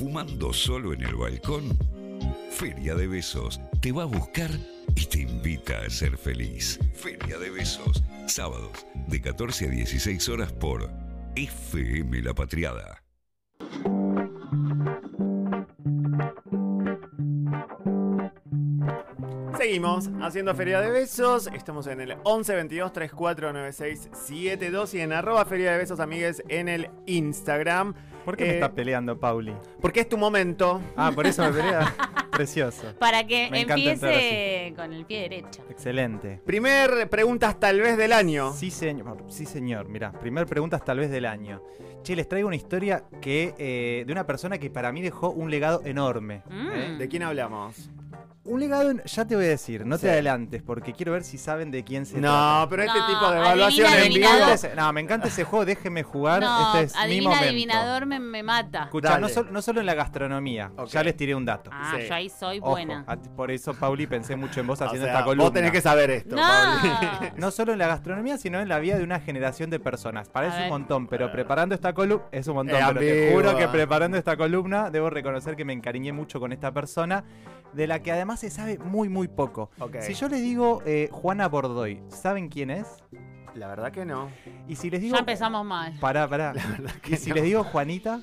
fumando solo en el balcón? Feria de Besos te va a buscar y te invita a ser feliz. Feria de Besos, sábados de 14 a 16 horas por FM La Patriada. Seguimos haciendo Feria de Besos. Estamos en el 11 22 34 96 72 y en arroba Feria de Besos, amigues, en el Instagram. ¿Por qué me Eh, está peleando, Pauli? Porque es tu momento. Ah, por eso me pelea. Precioso. Para que Me empiece con el pie derecho. Excelente. Primer preguntas tal vez del año. Sí, señor. Sí, señor. Mirá, primer preguntas tal vez del año. Che, les traigo una historia que eh, de una persona que para mí dejó un legado enorme. Mm. ¿eh? ¿De quién hablamos? Un legado, en- ya te voy a decir, no Sí. te adelantes, porque quiero ver si saben de quién se No, trata. pero este No, tipo de evaluaciones en Me vivo. no, me encanta ese juego, déjeme jugar. No, este es mi adivina, momento. adivinador me, me mata. Escuchá, Dale. no, sol- no solo en la gastronomía, Ok. ya les tiré un dato. Ah, Sí. yo ahí soy Ojo, buena. a- por eso, Pauli, pensé mucho en vos O haciendo sea, esta columna. vos tenés que saber esto, No. Pauli. No solo en la gastronomía, sino en la vida de una generación de personas. Parece un montón, pero preparando esta columna, es un montón, pero te juro que preparando esta columna, debo reconocer que me encariñé mucho con esta persona, de la que además se sabe muy, muy poco. Si yo les digo eh, Juana Bordoy, ¿saben quién es? La verdad que no. Y si les digo... Ya empezamos mal. Pará, pará. Y si les digo Juanita,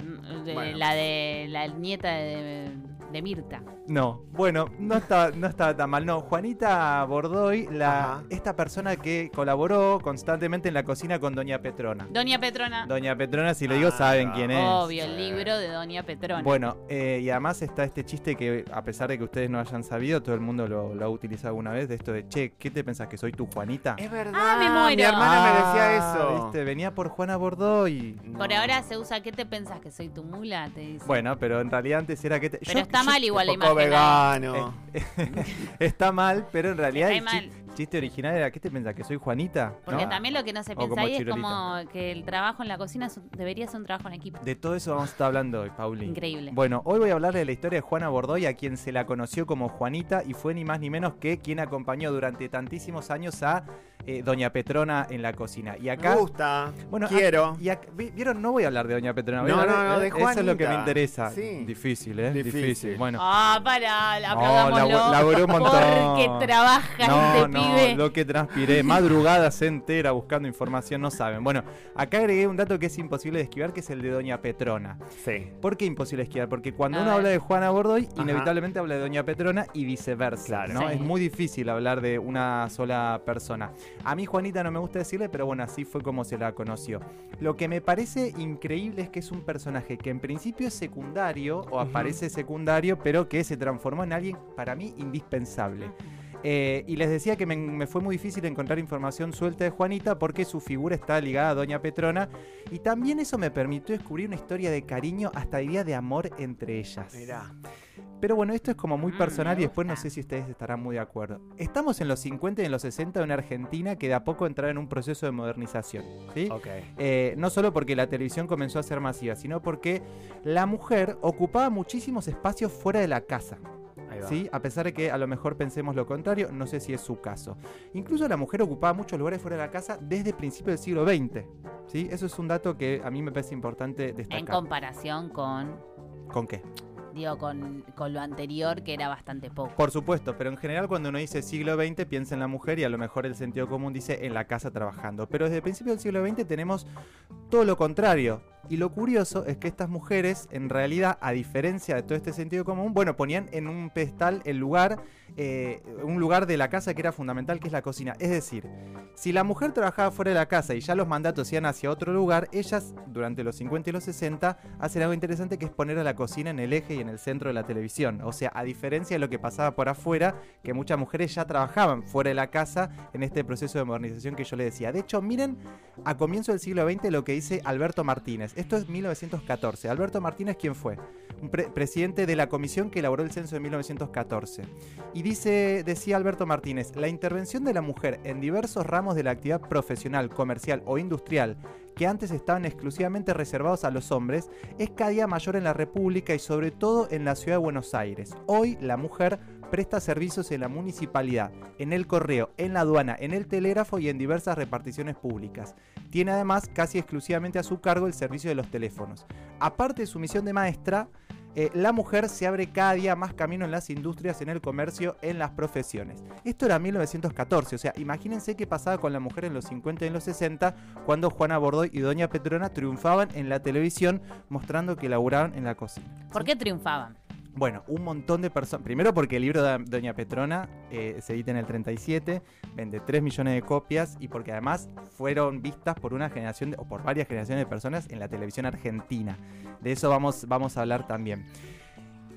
Mm, de- Bueno. La de la nieta de, de Mirta. no. Bueno, no está, no estaba tan mal. No, Juanita Bordoy, la, esta persona que colaboró constantemente en la cocina con Doña Petrona. Doña Petrona. Doña Petrona, si le digo, Ah, saben quién es. Obvio, el libro de Doña Petrona. Bueno, eh, y además está este chiste que, a pesar de que ustedes no hayan sabido, todo el mundo lo, lo ha utilizado alguna vez, de esto de, che, ¿qué te pensás que soy tu Juanita? Es verdad. Ah, me muero. Mi hermana me decía Ah, eso. ¿viste? Venía por Juana Bordoy. Por No. ahora se usa, ¿qué te pensás que soy tu mula? Te dice. Bueno, pero en realidad antes era que te... Pero yo- está yo- mal igual la imagen. ¿eh? vegano. está mal, pero en realidad el mal. chi- chiste original era, ¿qué te pensás que soy Juanita? Porque ¿No? también lo que no se O piensa como ahí es como que el trabajo en la cocina es un- debería ser un trabajo en equipo. De todo eso vamos a estar hablando hoy, Pauli. Increíble. Bueno, hoy voy a hablar de la historia de Juana Bordoy, a quien se la conoció como Juanita y fue ni más ni menos que quien acompañó durante tantísimos años a eh, Doña Petrona en la cocina. Y acá, Me gusta. bueno, Quiero. y ac- vi- vieron, no voy a hablar de Doña Petrona, voy a No, hablar no, no, de Eso es lo que me Juanita. interesa. Sí. Difícil, ¿eh? Difícil. Difícil. Bueno. Ah, pará, No, aplaudámoslo. labo- laburé un montón. Porque trabaja no, este no, pibe. lo que transpiré, madrugadas entera buscando información, no saben. Bueno, acá agregué un dato que es imposible de esquivar, que es el de Doña Petrona. Sí. ¿Por qué imposible esquivar? Porque cuando A uno ver. habla de Juana Bordoy, Ajá. inevitablemente habla de Doña Petrona y viceversa. Claro. ¿no? Sí. Es muy difícil hablar de una sola persona. A mí Juanita no me gusta decirle, pero bueno, así fue como se la conoció. Lo que me parece increíble es que es un personaje que en principio es secundario, o aparece secundario, pero que se transformó en alguien para mí indispensable. Eh, y les decía que me, me fue muy difícil encontrar información suelta de Juanita porque su figura está ligada a Doña Petrona y también eso me permitió descubrir una historia de cariño, hasta diría de amor entre ellas. Mirá. Pero bueno, esto es como muy Mm, personal y después no sé si ustedes estarán muy de acuerdo. Estamos en los 50 y en los 60 de una Argentina que de a poco entraba en un proceso de modernización. ¿sí? Ok. Eh, no solo porque la televisión comenzó a ser masiva, sino porque la mujer ocupaba muchísimos espacios fuera de la casa. ¿Sí? A pesar de que a lo mejor pensemos lo contrario, no sé si es su caso. Incluso la mujer ocupaba muchos lugares fuera de la casa desde principios del siglo XX. ¿sí? Eso es un dato que a mí me parece importante En destacar. comparación con, ¿Con qué? digo, con, con lo anterior que era bastante poco. Por supuesto, pero en general cuando uno dice siglo XX piensa en la mujer y a lo mejor el sentido común dice en la casa trabajando. Pero desde el principio del siglo XX tenemos todo lo contrario. Y lo curioso es que estas mujeres, en realidad, a diferencia de todo este sentido común, bueno, ponían en un pedestal el lugar, eh, un lugar de la casa que era fundamental, que es la cocina. Es decir, si la mujer trabajaba fuera de la casa y ya los mandatos iban hacia otro lugar, ellas, durante los 50 y los 60, hacen algo interesante que es poner a la cocina en el eje y en el centro de la televisión. O sea, a diferencia de lo que pasaba por afuera, que muchas mujeres ya trabajaban fuera de la casa en este proceso de modernización que yo le decía. De hecho, miren a comienzo del siglo XX lo que dice Alberto Martínez. Esto es 1914. Alberto Martínez, ¿quién fue? Un pre- presidente de la comisión que elaboró el censo de 1914. Y dice, decía Alberto Martínez, la intervención de la mujer en diversos ramos de la actividad profesional, comercial o industrial que antes estaban exclusivamente reservados a los hombres, es cada día mayor en la República y sobre todo en la ciudad de Buenos Aires. Hoy la mujer presta servicios en la municipalidad, en el correo, en la aduana, en el telégrafo y en diversas reparticiones públicas. Tiene además casi exclusivamente a su cargo el servicio de los teléfonos. Aparte de su misión de maestra, eh, la mujer se abre cada día más camino en las industrias, en el comercio, en las profesiones. Esto era 1914, o sea, imagínense qué pasaba con la mujer en los 50 y en los 60, cuando Juana Bordoy y Doña Petrona triunfaban en la televisión mostrando que laburaban en la cocina. ¿Por qué triunfaban? Bueno, un montón de personas. Primero porque el libro de Doña Petrona eh, se edita en el 37, vende 3 millones de copias y porque además fueron vistas por una generación o por varias generaciones de personas en la televisión argentina. De eso vamos, vamos a hablar también.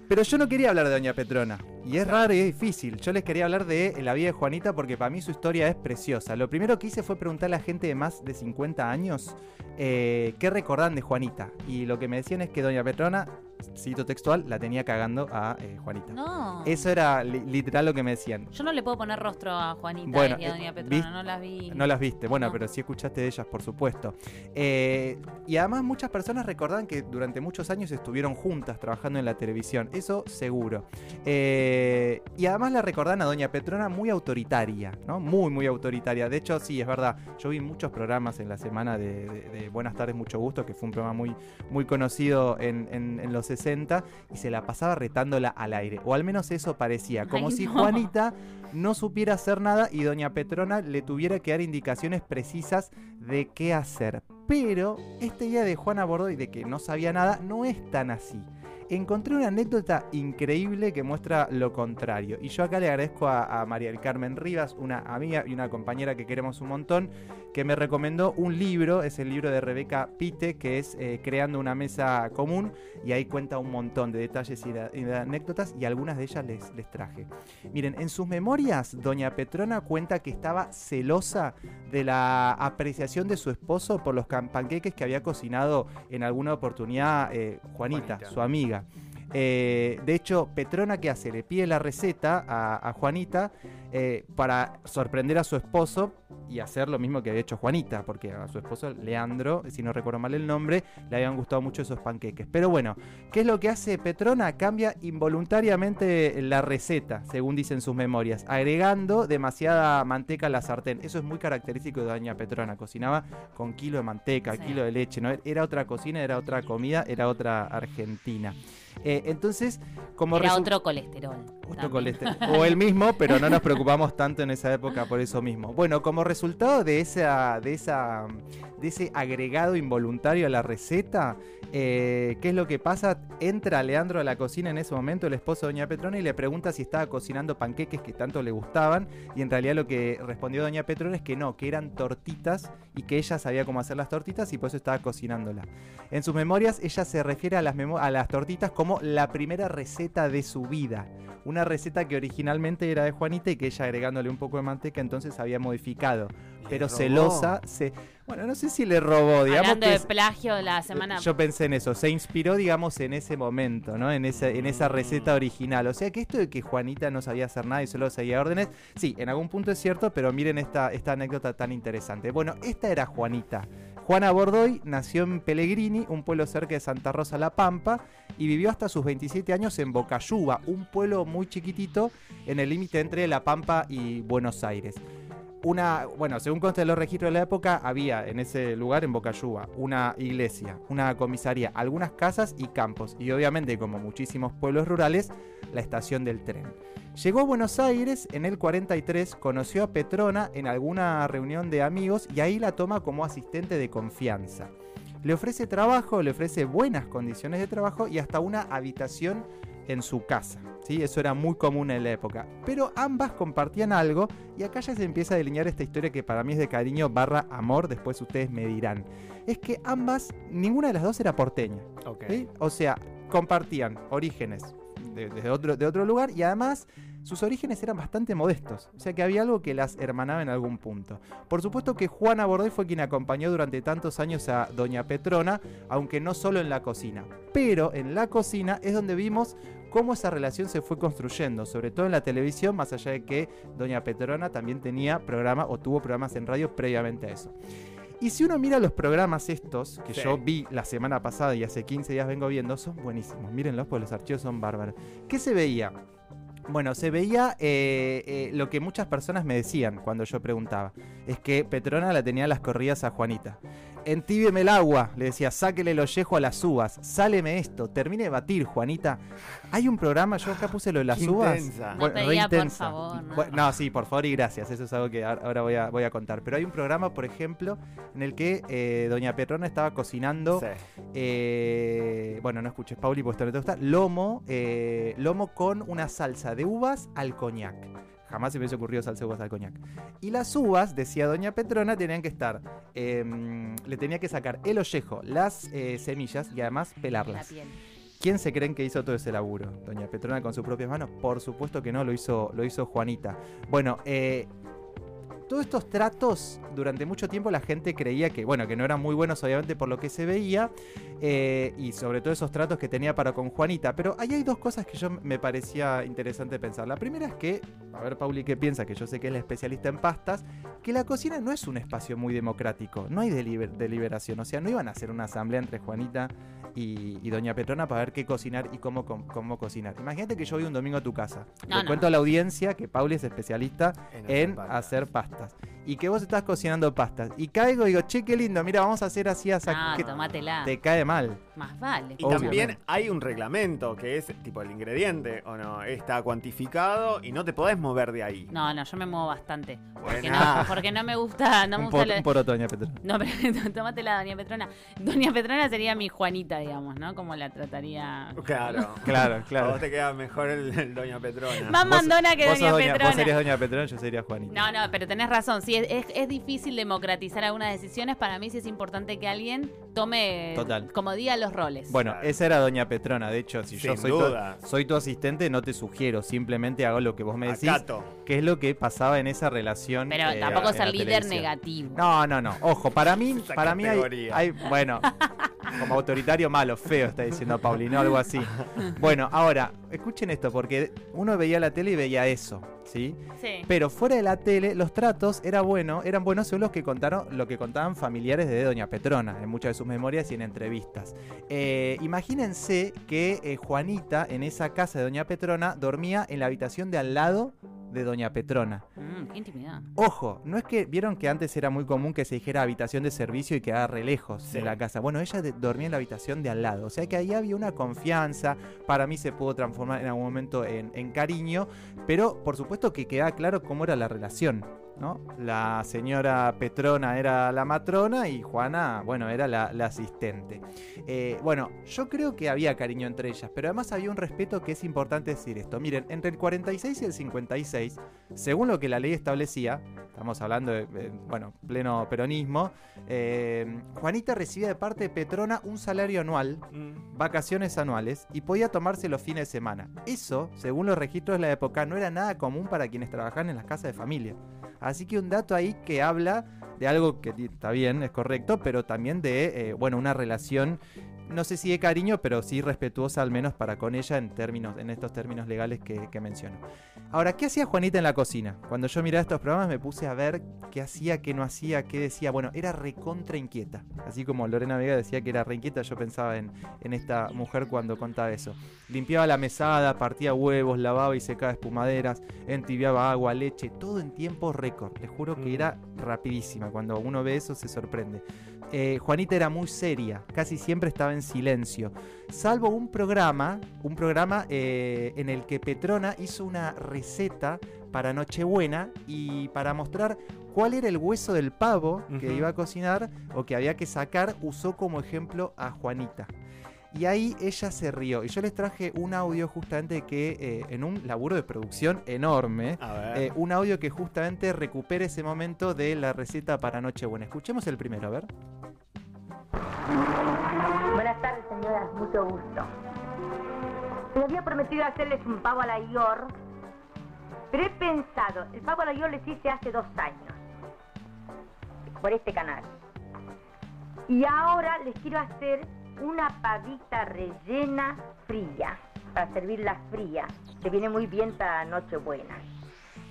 Pero yo no quería hablar de Doña Petrona. Y es raro y es difícil. Yo les quería hablar de la vida de Juanita porque para mí su historia es preciosa. Lo primero que hice fue preguntarle a la gente de más de 50 años eh, qué recordan de Juanita. Y lo que me decían es que Doña Petrona, cito textual, la tenía cagando a eh, Juanita. No. Eso era li- literal lo que me decían. Yo no le puedo poner rostro a Juanita Bueno, y a eh, Doña ¿vis- Petrona, no las vi. No las viste, bueno, No. pero sí escuchaste de ellas, por supuesto. Eh, y además muchas personas recordan que durante muchos años estuvieron juntas trabajando en la televisión, eso seguro. Eh, y además la recordan a Doña Petrona muy autoritaria, ¿no? Muy, muy autoritaria. De hecho, sí, es verdad, yo vi muchos programas en la semana de, de- de Buenas tardes, mucho gusto, que fue un programa muy, muy conocido en, en- en los 60, y se la pasaba retándola al aire, o al menos eso parecía, como Ay, si no. Juanita no supiera hacer nada y doña Petrona le tuviera que dar indicaciones precisas de qué hacer. Pero esta idea de Juana Bordoy de que no sabía nada no es tan así. Encontré una anécdota increíble que muestra lo contrario. Y yo acá le agradezco a, a María del Carmen Rivas, una amiga y una compañera que queremos un montón, que me recomendó un libro, es el libro de Rebeca Pite, que es eh, Creando una Mesa Común, y ahí cuenta un montón de detalles y de, y de anécdotas, y algunas de ellas les, les traje. Miren, en sus memorias, doña Petrona cuenta que estaba celosa de la apreciación de su esposo por los panqueques que había cocinado en alguna oportunidad eh, Juanita, Juanita. su amiga. Eh, de hecho, Petrona, ¿qué hace? Le pide la receta a, a Juanita eh, para sorprender a su esposo y hacer lo mismo que había hecho Juanita, porque a su esposo, Leandro, si no recuerdo mal el nombre, le habían gustado mucho esos panqueques. Pero bueno, ¿qué es lo que hace Petrona? Cambia involuntariamente la receta, según dicen sus memorias, agregando demasiada manteca a la sartén. Eso es muy característico de Doña Petrona. Cocinaba con kilo de manteca, Sí. kilo de leche. ¿no? Era otra cocina, era otra comida, era otra Argentina. Eh, entonces, como Era otro colesterol. Otro también. colesterol. O el mismo, pero no nos preocupamos tanto en esa época por eso mismo. Bueno, como resultado de esa, de esa, de ese agregado involuntario a la receta, eh, ¿qué es lo que pasa? Entra Leandro a la cocina en ese momento, el esposo de Doña Petrona, y le pregunta si estaba cocinando panqueques que tanto le gustaban. Y en realidad lo que respondió Doña Petrona es que no, que eran tortitas y que ella sabía cómo hacer las tortitas y por eso estaba cocinándolas. En sus memorias, ella se refiere a las, a las tortitas como la primera receta de su vida. Una receta que originalmente era de Juanita y que ella agregándole un poco de manteca entonces había modificado. Pero robó. celosa, se, bueno, no sé si le robó, digamos Hablando que de es- plagio la semana. yo pensé en eso, se inspiró, digamos, en ese momento, ¿no? En esa, en esa receta original. O sea que esto de que Juanita no sabía hacer nada y solo seguía órdenes, sí, en algún punto es cierto, pero miren esta, esta anécdota tan interesante. Bueno, esta era Juanita. Juana Bordoy nació en Pellegrini, un pueblo cerca de Santa Rosa La Pampa, y vivió hasta sus 27 años en Bocayuba, un pueblo muy chiquitito en el límite entre La Pampa y Buenos Aires una, bueno, según consta de los registros de la época, había en ese lugar, en Bocayuba, una iglesia, una comisaría, algunas casas y campos. Y obviamente, como muchísimos pueblos rurales, la estación del tren. Llegó a Buenos Aires en el 43, conoció a Petrona en alguna reunión de amigos y ahí la toma como asistente de confianza. Le ofrece trabajo, le ofrece buenas condiciones de trabajo y hasta una habitación en su casa. ¿sí? Eso era muy común en la época. Pero ambas compartían algo y acá ya se empieza a delinear esta historia que para mí es de cariño barra amor, después ustedes me dirán. Es que ambas, ninguna de las dos era porteña. ¿sí? O sea, compartían orígenes de, de otro, de otro lugar y además sus orígenes eran bastante modestos. O sea que había algo que las hermanaba en algún punto. Por supuesto que Juana Bordoy fue quien acompañó durante tantos años a Doña Petrona, aunque no solo en la cocina. Pero en la cocina es donde vimos cómo esa relación se fue construyendo, sobre todo en la televisión, más allá de que Doña Petrona también tenía programa o tuvo programas en radio previamente a eso. Y si uno mira los programas estos, que Sí. yo vi la semana pasada y hace 15 días vengo viendo, son buenísimos. Mírenlos porque los archivos son bárbaros. ¿Qué se veía? Bueno, se veía eh, eh, lo que muchas personas me decían cuando yo preguntaba. Es que Petrona la tenía a las corridas a Juanita. Entíbieme el agua, le decía, sáquele el ollejo a las uvas, sáleme esto, termine de batir, Juanita. Hay un programa, yo acá puse lo de las Qué uvas. intensa. No Bueno, re pedía, por favor, no. Bueno, no, sí, por favor y gracias. Eso es algo que ahora ahora voy a, voy a contar. Pero hay un programa, por ejemplo, en el que eh, Doña Petrona estaba cocinando. Sí. eh, bueno, no escuches, Pauli, porque esto no te gusta. Lomo, eh, lomo con una salsa de uvas al coñac. Jamás se me hubiese ocurrido salsa de uvas al coñac. Y las uvas, decía Doña Petrona, tenían que estar. em, le tenía que sacar el ollejo, las eh, semillas y además La pelarlas. piel. ¿Quién se creen que hizo todo ese laburo? Doña Petrona con sus propias manos. Por supuesto que no, lo hizo, lo hizo Juanita. Bueno, eh, todos estos tratos, durante mucho tiempo la gente creía que, bueno, que no eran muy buenos, obviamente, por lo que se veía, eh, y sobre todo esos tratos que tenía para con Juanita. Pero ahí hay dos cosas que yo me parecía interesante pensar. La primera es que, a ver, Pauli, ¿qué piensa? Que yo sé que es la especialista en pastas, que la cocina no es un espacio muy democrático, no hay deliber- deliberación. O sea, no iban a hacer una asamblea entre Juanita y, y Doña Petrona para ver qué cocinar y cómo, cómo cocinar. Imagínate que yo voy un domingo a tu casa. No, Le no. cuento a la audiencia que Pauli es especialista En en hacer pastas. Pastas. Y que vos estás cocinando pastas. Y caigo y digo, che, qué lindo, mira, vamos a hacer así, así. Ah, que tomátela. te cae mal. Más vale. Y también hay un reglamento que es tipo el ingrediente, ¿o no? Está cuantificado y no te podés mover de ahí. No, no, yo me muevo bastante. Porque no, porque no me gusta, no me un, gusta por, la- un poroto, Doña Petrona. No, pero tomate la Doña Petrona. Doña Petrona sería mi Juanita, digamos, ¿no? Como la trataría. Claro. Claro, A claro. vos te queda mejor el, el Doña Petrona. Más mandona que vos Doña sos Vos Petrona. serías Doña Petrona, yo sería Juanita. No, no, pero tenés razón. Sí, es, es- es difícil democratizar algunas decisiones. Para mí sí es importante que alguien tome, Total. como diga, los roles. Bueno, Claro. esa era Doña Petrona. De hecho, si yo Sin soy duda. tu, soy tu asistente, no te sugiero. Simplemente hago lo que vos me decís. Acato. Que es lo que pasaba en esa relación. pero eh, tampoco en ser la líder televisión. negativo. No, no, no. Ojo, para mí, Esa para mí hay, categoría. hay- bueno, como autoritario malo, feo, está diciendo Paulino, algo así. Bueno, ahora, escuchen esto, porque uno veía la tele y veía eso, ¿sí? Sí. Pero fuera de la tele, los tratos era bueno, eran buenos según los que contaron, lo que contaban familiares de Doña Petrona, en muchas de sus memorias y en entrevistas. Eh, imagínense que eh, Juanita, en esa casa de Doña Petrona, dormía en la habitación de al lado de Doña Petrona. Mm, qué intimidad. Ojo, no es que vieron que antes era muy común que se dijera habitación de servicio y quedaba re lejos Sí. de la casa. Bueno, ella de- dormía en la habitación de al lado. O sea que ahí había una confianza. Para mí se pudo transformar en algún momento en, en cariño. Pero por supuesto que queda claro cómo era la relación. La señora Petrona era la matrona y Juana, bueno, era la, la asistente. Eh, bueno, yo creo que había cariño entre ellas, pero además había un respeto que es importante decir esto. Miren, entre el 46 y el 56, según lo que la ley establecía, estamos hablando de, bueno, pleno peronismo, eh, Juanita recibía de parte de Petrona un salario anual, Mm. vacaciones anuales y podía tomarse los fines de semana. Eso, según los registros de la época, no era nada común para quienes trabajaban en las casas de familia. Así que un dato ahí que habla de algo que está bien, es correcto, pero también de, eh, bueno, una relación, no sé si de cariño, pero sí respetuosa al menos para con ella en términos, en estos términos legales que, que menciono. Ahora, ¿qué hacía Juanita en la cocina? Cuando yo miraba estos programas me puse a ver qué hacía, qué no hacía, qué decía. Bueno, era recontra inquieta. Así como Lorena Vega decía que era re inquieta, yo pensaba en, en esta mujer cuando contaba eso. Limpiaba la mesada, partía huevos, lavaba y secaba espumaderas, entibiaba agua, leche, todo en tiempo récord. Les juro que Mm. era rapidísima. Cuando uno ve eso se sorprende. Eh, Juanita era muy seria, casi siempre estaba en silencio. Salvo un programa, un programa eh, en el que Petrona hizo una receta para Nochebuena y para mostrar cuál era el hueso del pavo que iba a cocinar o que había que sacar, usó como ejemplo a Juanita. Y ahí ella se rió. Y yo les traje un audio justamente que eh, en un laburo de producción enorme, A ver. eh, un audio que justamente recupera ese momento de la receta para Nochebuena. Escuchemos el primero, a ver. Buenas tardes, señoras. Mucho gusto. Les había prometido hacerles un pavo a la York, pero he pensado, el pavo a la York les hice hace dos años, por este canal. Y ahora les quiero hacer una pavita rellena fría, para servirla fría, que viene muy bien para Nochebuena.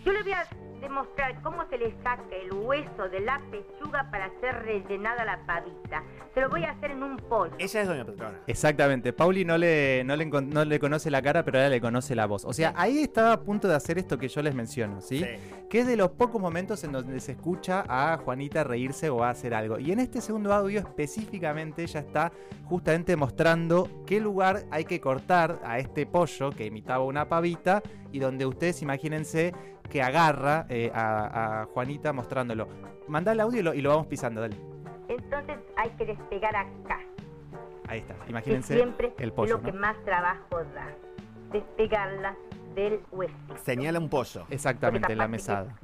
Yo le voy a demostrar cómo se le saca el hueso de la pechuga para ser rellenada la pavita. Se lo voy a hacer en un pollo. Ella es doña Petrona. Exactamente, Pauli no le, no, le, no le conoce la cara, pero ahora le conoce la voz. O sea, ahí estaba a punto de hacer esto que yo les menciono, ¿sí? Que es de los pocos momentos en donde se escucha a Juanita reírse o a hacer algo. Y en este segundo audio específicamente ella está justamente mostrando qué lugar hay que cortar a este pollo que imitaba una pavita y donde ustedes imagínense que agarra eh, a, a Juanita mostrándolo. Mandá el audio y lo, y lo vamos pisando, dale. Entonces hay que despegar acá, Ahí está, que imagínense siempre el pollo. lo que más trabajo da. Despegarla del hueso. Señala un pollo. Exactamente, la Porque capaz mesada.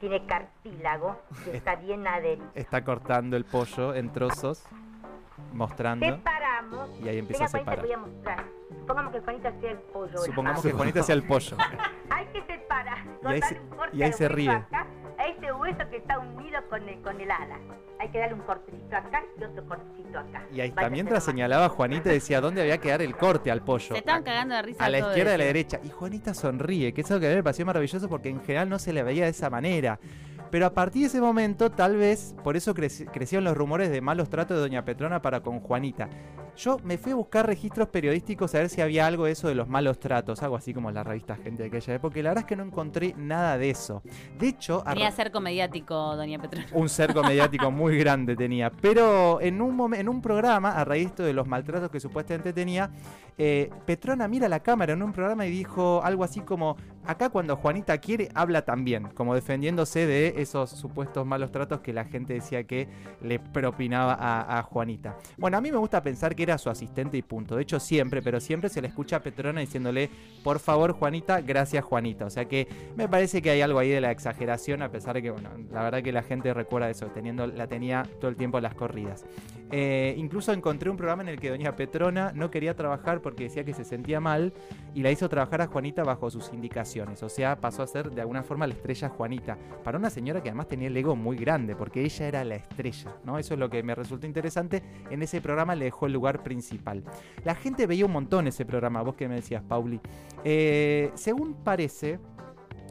Tiene cartílago y está bien adherido. Está cortando el pollo en trozos, mostrando. Separamos. Y ahí empieza a Venga, separar. te voy a mostrar. Supongamos que Juanita sea el pollo. Supongamos que Juanita sea el pollo. Y ahí se- un corte y ahí se ríe. acá, a ese hueso que está unido con el, con el ala. Hay que darle un cortecito acá y otro cortecito acá. Y ahí está, Vaya mientras a ser señalaba Juanita, decía dónde había que dar el corte al pollo. Se estaban cagando de risa a la todo izquierda y a la derecha. Y Juanita sonríe, que es algo que a mí me pareció maravilloso porque en general no se le veía de esa manera. Pero a partir de ese momento, tal vez, por eso creci- crecieron los rumores de malos tratos de Doña Petrona para con Juanita. Yo me fui a buscar registros periodísticos a ver si había algo de eso de los malos tratos, algo así como la revista Gente de aquella época, y la verdad es que no encontré nada de eso. De hecho, Tenía cerco mediático, doña Petrona. un cerco mediático muy grande tenía. Pero en un, en un programa, a raíz de esto de los maltratos que supuestamente tenía, eh, Petrona mira la cámara en un programa y dijo algo así como, acá cuando Juanita quiere, habla también, como defendiéndose de esos supuestos malos tratos que la gente decía que le propinaba a, Juanita. Bueno, a mí me gusta pensar que era su asistente y punto. De hecho, siempre, pero siempre se le escucha a Petrona diciéndole, por favor, Juanita, gracias, Juanita. O sea que me parece que hay algo ahí de la exageración, a pesar de que, bueno, la verdad que la gente recuerda eso, teniendo, la tenía todo el tiempo las corridas. Eh, incluso encontré un programa en el que Doña Petrona no quería trabajar porque decía que se sentía mal y la hizo trabajar a Juanita bajo sus indicaciones. O sea, pasó a ser de alguna forma la estrella Juanita. Para una señora que además tenía el ego muy grande, porque ella era la estrella, ¿no? Eso es lo que me resultó interesante. En ese programa le dejó el lugar principal. La gente veía un montón ese programa, vos que me decías, Pauli. Eh, según parece,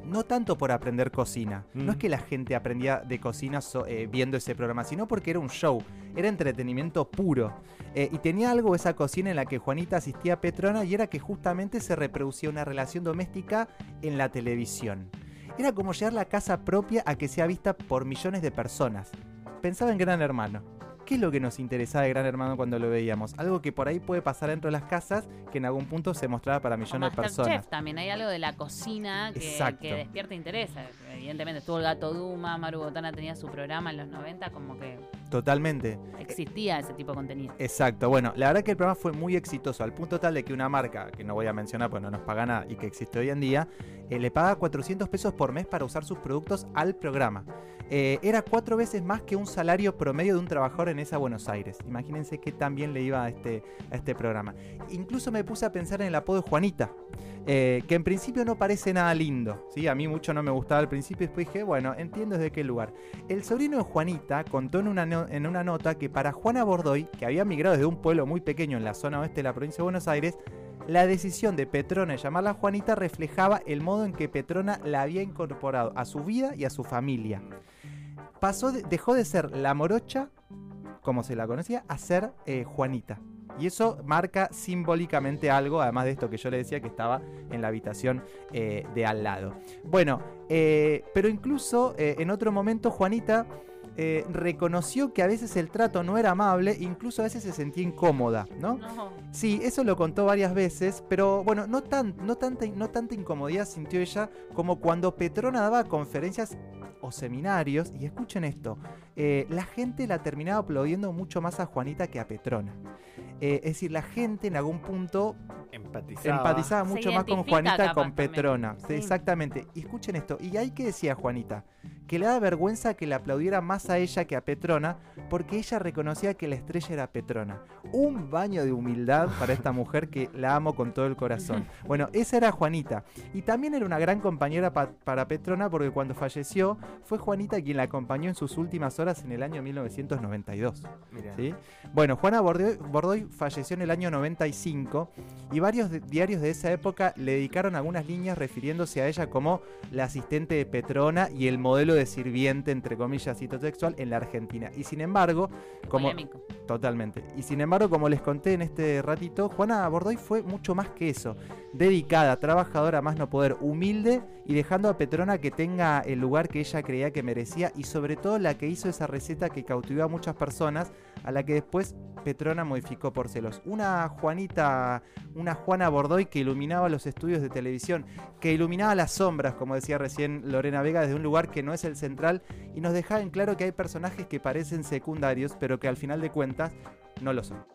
no tanto por aprender cocina. No es Mm. que la gente aprendía de cocina so- eh, viendo ese programa, sino porque era un show, era entretenimiento puro. Eh, y tenía algo esa cocina en la que Juanita asistía a Petrona y era que justamente se reproducía una relación doméstica en la televisión. Era como llevar la casa propia a que sea vista por millones de personas. Pensaba en Gran Hermano. ¿Qué es lo que nos interesaba de Gran Hermano cuando lo veíamos? Algo que por ahí puede pasar dentro de las casas que en algún punto se mostraba para millones de personas. también, hay algo de la cocina que, despierta interés. Evidentemente estuvo el Gato Duma, Maru Botana tenía su programa en los 90, como que Totalmente. existía ese tipo de contenido. Exacto, bueno, la verdad que el programa fue muy exitoso, al punto tal de que una marca, que no voy a mencionar porque no nos paga nada y que existe hoy en día, eh, le paga 400 pesos por mes para usar sus productos al programa. Eh, era cuatro veces más que un salario promedio de un trabajador en esa Buenos Aires. Imagínense qué tan bien le iba a este, a este programa. Incluso me puse a pensar en el apodo Juanita, eh, que en principio no parece nada lindo. ¿sí? A mí mucho no me gustaba al principio después dije, bueno, entiendo desde qué lugar. El sobrino de Juanita contó en una, en una nota que para Juana Bordoy, que había migrado desde un pueblo muy pequeño en la zona oeste de la provincia de Buenos Aires, la decisión de Petrona de llamarla Juanita reflejaba el modo en que Petrona la había incorporado a su vida y a su familia. Pasó de- dejó de ser la morocha, como se la conocía, a ser eh, Juanita. Y eso marca simbólicamente algo, además de esto que yo le decía que estaba en la habitación eh, de al lado. Bueno, eh, pero incluso eh, en otro momento Juanita reconoció que a veces el trato no era amable, incluso a veces se sentía incómoda, ¿no? No, Sí, eso lo contó varias veces, pero bueno, no, tan, no, tanta, no tanta incomodidad sintió ella como cuando Petrona daba conferencias o seminarios, y escuchen esto, eh, la gente la terminaba aplaudiendo mucho más a Juanita que a Petrona. Eh, es decir, la gente en algún punto Empatizaba. mucho más con Juanita capaz con. Petrona. Sí. Exactamente. Y escuchen esto. ¿Y ahí qué decía Juanita? Que le da vergüenza que le aplaudiera más a ella que a Petrona, porque ella reconocía que la estrella era Petrona. Un baño de humildad para esta mujer que la amo con todo el corazón. Bueno, esa era Juanita. Y también era una gran compañera pa- para Petrona porque cuando falleció fue Juanita quien la acompañó en sus últimas horas en el año 1992. Mirá. ¿sí? Bueno, Juana Bordoy, Bordoy falleció en el año 95 y varios diarios de esa época le dedicaron algunas líneas refiriéndose a ella como la asistente de Petrona y el modelo de sirviente, entre comillas, citosexual en la Argentina. Y sin embargo, como... Polémico. Totalmente. Y sin embargo, como les conté en este ratito, Juana Bordoy fue mucho más que eso. Dedicada, trabajadora, más no poder, humilde y dejando a Petrona que tenga el lugar que ella creía que merecía y sobre todo la que hizo esa receta que cautivó a muchas personas, a la que después Petrona modificó por celos. Una Juanita, una Juana Bordoy que iluminaba los estudios de televisión, que iluminaba las sombras, como decía recién Lorena Vega, desde un lugar que no es el central y nos dejaba en claro que hay personajes que parecen secundarios, pero que al final de cuentas no lo son.